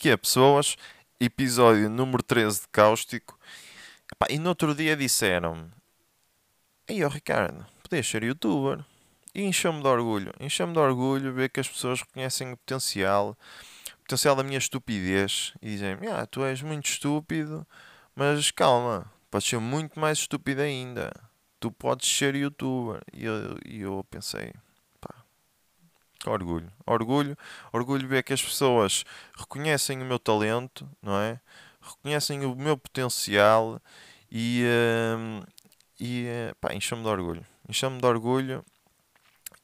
Que é, pessoas? Episódio número 13 de Cáustico. Epá, e no outro dia disseram-me: Ei, ó Ricardo, podias ser youtuber. E encheu-me de orgulho. Encheu-me de orgulho ver que as pessoas reconhecem o potencial, o potencial da minha estupidez. E dizem-me: Ah, tu és muito estúpido, mas calma, podes ser muito mais estúpido ainda. Tu podes ser youtuber. E eu, e eu pensei: Orgulho, orgulho, orgulho ver que as pessoas reconhecem o meu talento, não é? Reconhecem o meu potencial e, uh, e uh, pá, encham-me de orgulho. Encham-me de orgulho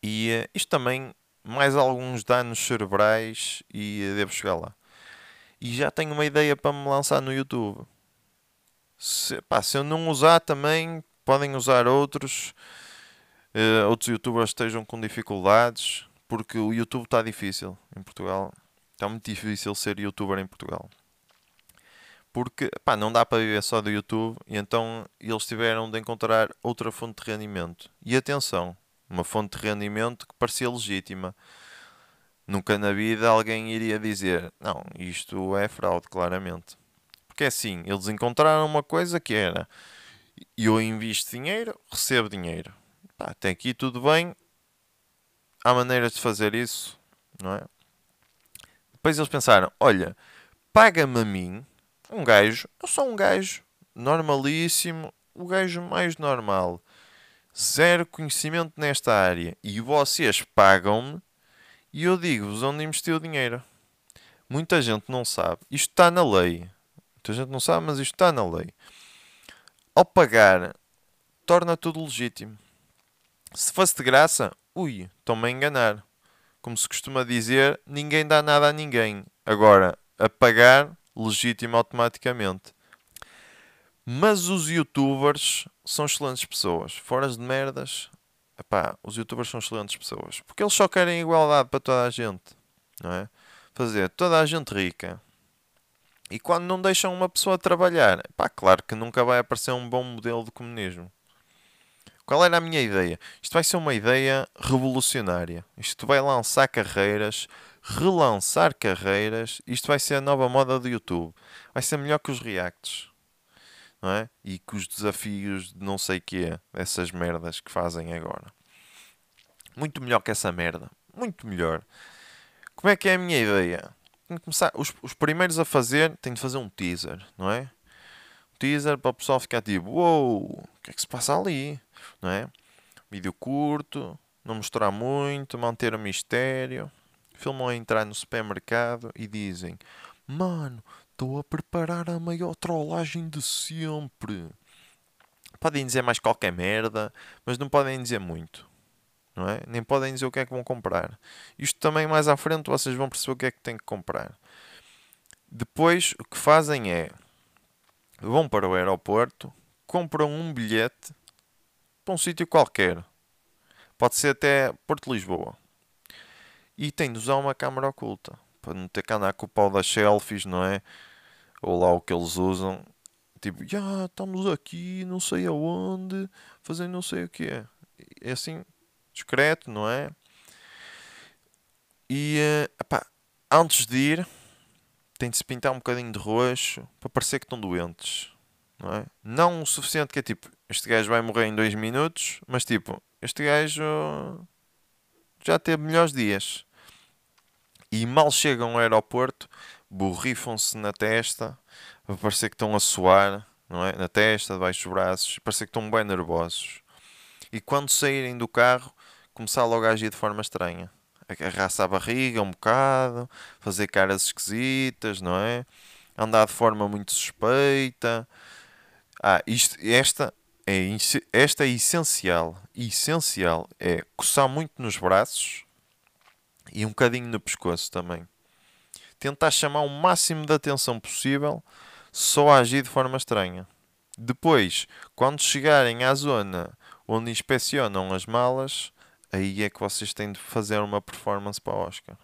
e uh, isto também, mais alguns danos cerebrais e uh, devo chegar lá. E já tenho uma ideia para me lançar no YouTube. Se, pá, se eu não usar também, podem usar outros. Outros youtubers estejam com dificuldades porque o YouTube está difícil em Portugal. Está muito difícil ser youtuber em Portugal. Porque pá, não dá para viver só do YouTube e então eles tiveram de encontrar outra fonte de rendimento. E atenção, uma fonte de rendimento que parecia legítima. Nunca na vida alguém iria dizer: não, isto é fraude, claramente. Porque é assim, eles encontraram uma coisa que era: eu invisto dinheiro, recebo dinheiro. Pá, até aqui tudo bem, há maneiras de fazer isso, não é? Depois eles pensaram: olha, paga-me a mim, um gajo, eu sou um gajo normalíssimo, o gajo mais normal, zero conhecimento nesta área, e vocês pagam-me e eu digo-vos onde investir o dinheiro. Muita gente não sabe, isto está na lei. Muita gente não sabe, mas isto está na lei. Ao pagar, torna tudo legítimo. Se fosse de graça, ui, estão-me a enganar. Como se costuma dizer, ninguém dá nada a ninguém. Agora, a pagar, legítimo automaticamente. Mas os youtubers são excelentes pessoas. Fora de merdas, epá, os youtubers são excelentes pessoas. Porque eles só querem igualdade para toda a gente. Não é? Fazer toda a gente rica. E quando não deixam uma pessoa trabalhar, epá, claro que nunca vai aparecer um bom modelo de comunismo. Qual era a minha ideia? Isto vai ser uma ideia revolucionária. Isto vai lançar carreiras, relançar carreiras. Isto vai ser a nova moda do YouTube. Vai ser melhor que os reacts. Não é? E que os desafios de não sei quê, essas merdas que fazem agora. Muito melhor que essa merda. Muito melhor. Como é que é a minha ideia? Tenho que começar, os, os primeiros a fazer, tenho de fazer um teaser, não é? Um teaser para o pessoal ficar tipo, uou, wow, o que é que se passa ali? Não é? Vídeo curto, não mostrar muito, manter o mistério. Filmam a entrar no supermercado e dizem: Mano, estou a preparar a maior trollagem de sempre. Podem dizer mais qualquer merda, mas não podem dizer muito. Não é? Nem podem dizer o que é que vão comprar. Isto também mais à frente vocês vão perceber o que é que têm que comprar. Depois o que fazem é vão para o aeroporto, compram um bilhete para um sítio qualquer. Pode ser até Porto Lisboa. E tem de usar uma câmera oculta. Para não ter que andar com o pau das selfies, não é? Ou lá o que eles usam. Tipo, já yeah, estamos aqui, não sei aonde, fazendo não sei o que é. É assim, discreto, não é? E, uh, epá, antes de ir, tem de se pintar um bocadinho de roxo para parecer que estão doentes. Não é? Não o suficiente que é tipo, este gajo vai morrer em dois minutos, mas tipo, este gajo já teve melhores dias. E mal chegam ao aeroporto, borrifam-se na testa, a parecer que estão a suar, não é? Na testa, debaixo dos braços, parecer que estão bem nervosos. E quando saírem do carro, começar logo a agir de forma estranha. Agarrar-se à barriga um bocado, fazer caras esquisitas, não é? Andar de forma muito suspeita. Ah, isto, esta é, esta é essencial. Essencial é coçar muito nos braços e um bocadinho no pescoço também. Tentar chamar o máximo de atenção possível, só agir de forma estranha. Depois, quando chegarem à zona onde inspecionam as malas, aí é que vocês têm de fazer uma performance para o Oscar.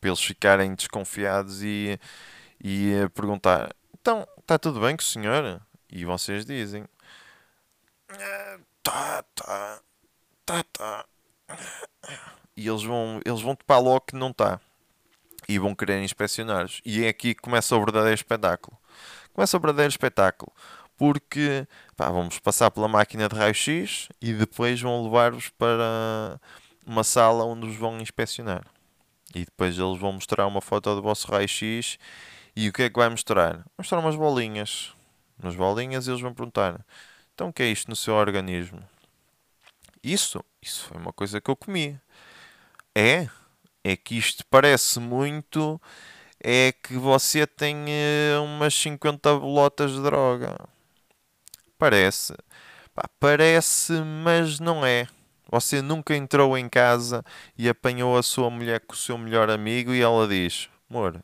Para eles ficarem desconfiados e, e perguntar: então, está tudo bem com o senhor? E vocês dizem: tá, tá, tá, tá. E eles vão, eles vão topar logo que não está. e vão querer inspecionar-os. E é aqui que começa o verdadeiro espetáculo. Começa o verdadeiro espetáculo. Porque pá, vamos passar pela máquina de raio-x e depois vão levar-vos para uma sala onde os vão inspecionar. E depois eles vão mostrar uma foto do vosso raio-x. E o que é que vai mostrar? Mostrar umas bolinhas. Umas bolinhas e eles vão perguntar: então o que é isto no seu organismo? Isso, isso foi uma coisa que eu comi. É, é que isto parece muito. É que você tem uh, umas 50 bolotas de droga. Parece. Pá, parece, mas não é. Você nunca entrou em casa e apanhou a sua mulher com o seu melhor amigo e ela diz: Amor,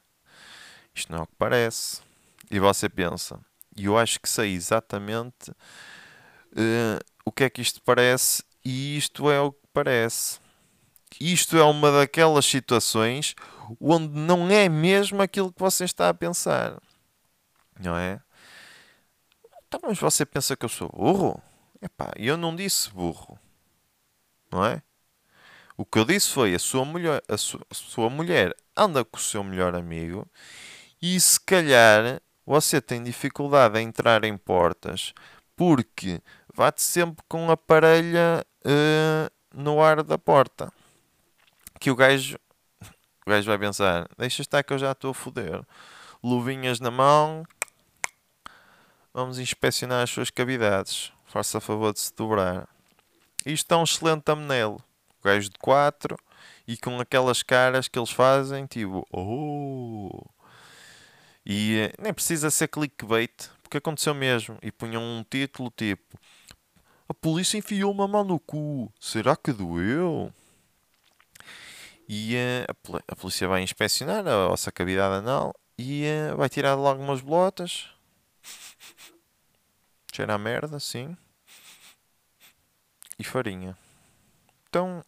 isto não é o que parece. E você pensa: E eu acho que sei exatamente uh, o que é que isto parece e isto é o que parece. Isto é uma daquelas situações onde não é mesmo aquilo que você está a pensar. Não é? Então, mas você pensa que eu sou burro? Epá, eu não disse burro não é? O que eu disse foi: a sua mulher, a sua, a sua mulher anda com o seu melhor amigo e se calhar você tem dificuldade em entrar em portas porque bate sempre com a parelha uh, no ar da porta. Que o gajo, o gajo vai pensar: deixa estar que eu já estou a foder. Luvinhas na mão, vamos inspecionar as suas cavidades. Faça favor de se dobrar. Isto é um excelente thumbnail. O gajo de 4 e com aquelas caras que eles fazem, tipo, oh. E eh, nem precisa ser clickbait, porque aconteceu mesmo. E punham um título tipo: A polícia enfiou uma mão no cu, será que doeu? E uh, a, polícia vai inspecionar a vossa cavidade anal e uh, vai tirar logo umas bolotas. Cheira a merda, sim e farinha. Então,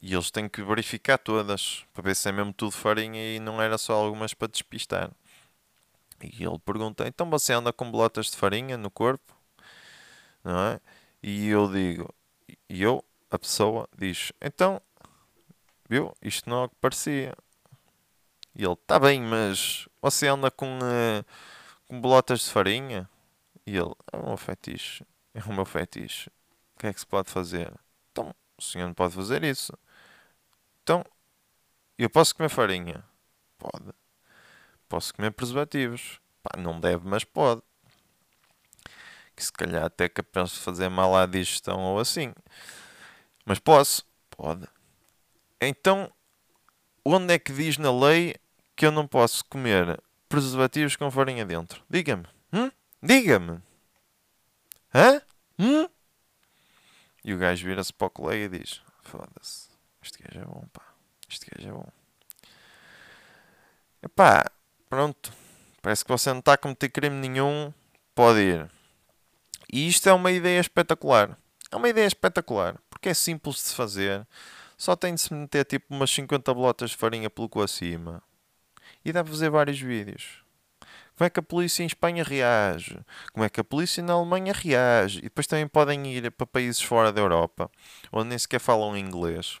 e eles têm que verificar todas para ver se é mesmo tudo farinha e não era só algumas para despistar. E ele pergunta: então você anda com bolotas de farinha no corpo? Não é? E eu digo: e eu, a pessoa, diz: então, viu? Isto não é o que parecia. E ele: está bem, mas você anda com, uh, com bolotas de farinha? E ele: é meu fetiche. É o meu fetiche. O que é que se pode fazer? Então, o senhor não pode fazer isso. Então, eu posso comer farinha? Pode. Posso comer preservativos? Pá, não deve, mas pode. Que se calhar até capaz de fazer mal à digestão ou assim. Mas posso? Pode. Então, onde é que diz na lei que eu não posso comer preservativos com farinha dentro? Diga-me. Hum? Diga-me. Hã? Hum? E o gajo vira-se para o colega e diz: Foda-se, este gajo é bom, pá. Este gajo é bom. Epá, pronto. Parece que você não está a cometer crime nenhum. Pode ir. E isto é uma ideia espetacular. É uma ideia espetacular. Porque é simples de se fazer. Só tem de se meter tipo umas 50 bolotas de farinha pelo cu acima. E dá para fazer vários vídeos. Como é que a polícia em Espanha reage? Como é que a polícia na Alemanha reage? E depois também podem ir para países fora da Europa, onde nem sequer falam inglês.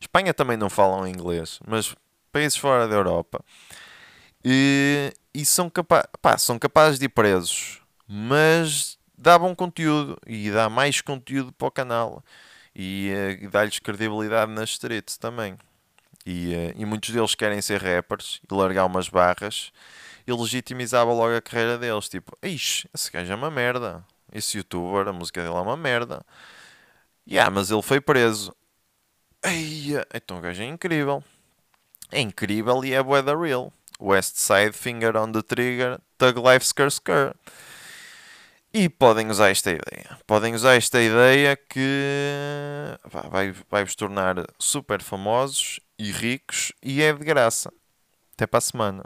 Espanha também não falam inglês, mas países fora da Europa. E, e são, capa pá, são capazes de ir presos, mas dá bom conteúdo e dá mais conteúdo para o canal e, uh, e dá-lhes credibilidade nas streets também. E, uh, e muitos deles querem ser rappers e largar umas barras e legitimizava logo a carreira deles. Tipo, ixi, esse gajo é uma merda. Esse youtuber, a música dele é uma merda. Yeah, mas ele foi preso. Eia, então o gajo é incrível. É incrível e é bué da real. West Side, Finger on the Trigger, Tug Life Skr Skr. E podem usar esta ideia. Podem usar esta ideia que vai, vai vos tornar super famosos e ricos e é de graça. Até para a semana.